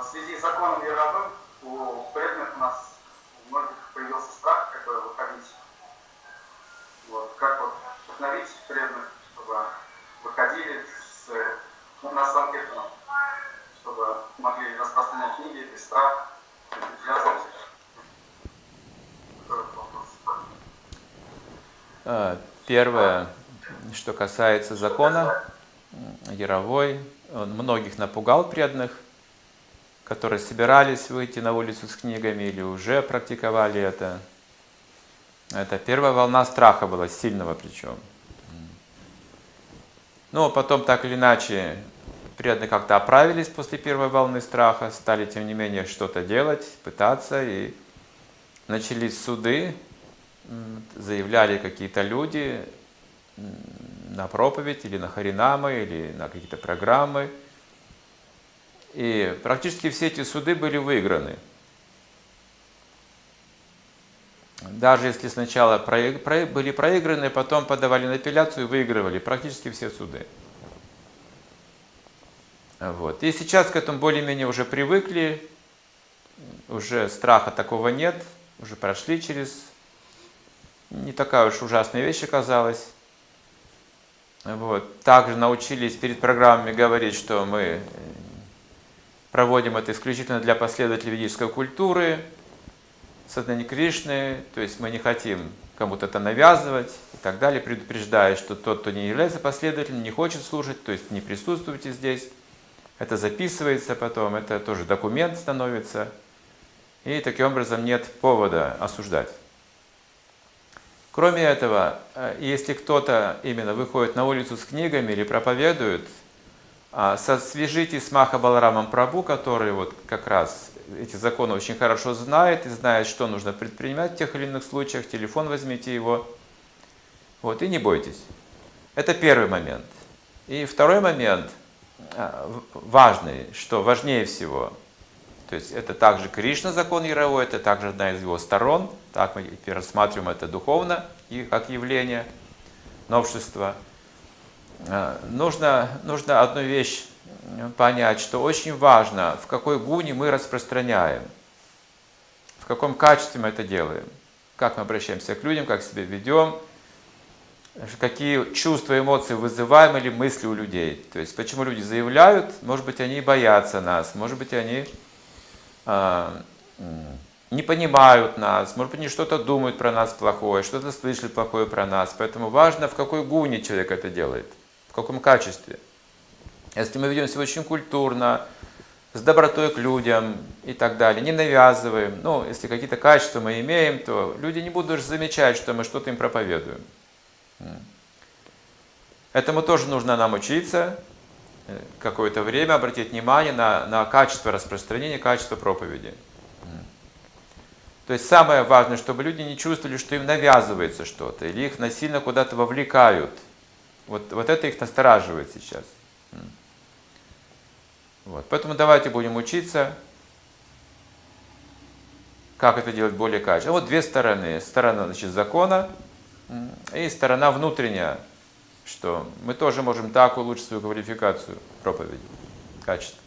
в связи с законом мировым у преданных у нас у многих появился страх как бы выходить. Вот, как вот вдохновить преданных, чтобы выходили с, ну, на самом деле, чтобы могли распространять книги без страха, энтузиазм. А, первое, что касается закона, Яровой, он многих напугал преданных, которые собирались выйти на улицу с книгами или уже практиковали это. Это первая волна страха была, сильного причем. Но потом так или иначе преданные как-то оправились после первой волны страха, стали тем не менее что-то делать, пытаться, и начались суды, заявляли какие-то люди на проповедь или на харинамы, или на какие-то программы. И практически все эти суды были выиграны. Даже если сначала были проиграны, потом подавали на апелляцию и выигрывали практически все суды. Вот. И сейчас к этому более-менее уже привыкли, уже страха такого нет, уже прошли через не такая уж ужасная вещь оказалась. Вот. Также научились перед программами говорить, что мы проводим это исключительно для последователей ведической культуры, сознания Кришны, то есть мы не хотим кому-то это навязывать и так далее, предупреждая, что тот, кто не является последователем, не хочет слушать, то есть не присутствуйте здесь. Это записывается потом, это тоже документ становится. И таким образом нет повода осуждать. Кроме этого, э, если кто-то именно выходит на улицу с книгами или проповедует, а, свяжитесь с Маха Баларамом Прабу, который вот как раз эти законы очень хорошо знает и знает, что нужно предпринимать в тех или иных случаях. Телефон возьмите его. Вот, и не бойтесь. Это первый момент. И второй момент, а, важный, что важнее всего, то есть это также Кришна закон Яровой, это также одна из его сторон. Так мы рассматриваем это духовно и как явление новшества. А, нужно, нужно одну вещь понять, что очень важно, в какой гуне мы распространяем, в каком качестве мы это делаем, как мы обращаемся к людям, как себя ведем, какие чувства, эмоции вызываем или мысли у людей. То есть почему люди заявляют, может быть, они боятся нас, может быть, они а, не понимают нас, может быть, они что-то думают про нас плохое, что-то слышали плохое про нас. Поэтому важно, в какой гуне человек это делает, в каком качестве. Если мы ведем себя очень культурно, с добротой к людям и так далее, не навязываем, ну, если какие-то качества мы имеем, то люди не будут замечать, что мы что-то им проповедуем. Этому тоже нужно нам учиться, Э, какое-то время обратить внимание на, на качество распространения, качество проповеди. То есть самое важное, чтобы люди не чувствовали, что им навязывается что-то, или их насильно куда-то вовлекают. Вот, вот это их настораживает сейчас. Вот. Поэтому давайте будем учиться, как это делать более качественно. Вот две стороны. Сторона значит, закона и сторона внутренняя, что мы тоже можем так улучшить свою квалификацию проповеди, качество.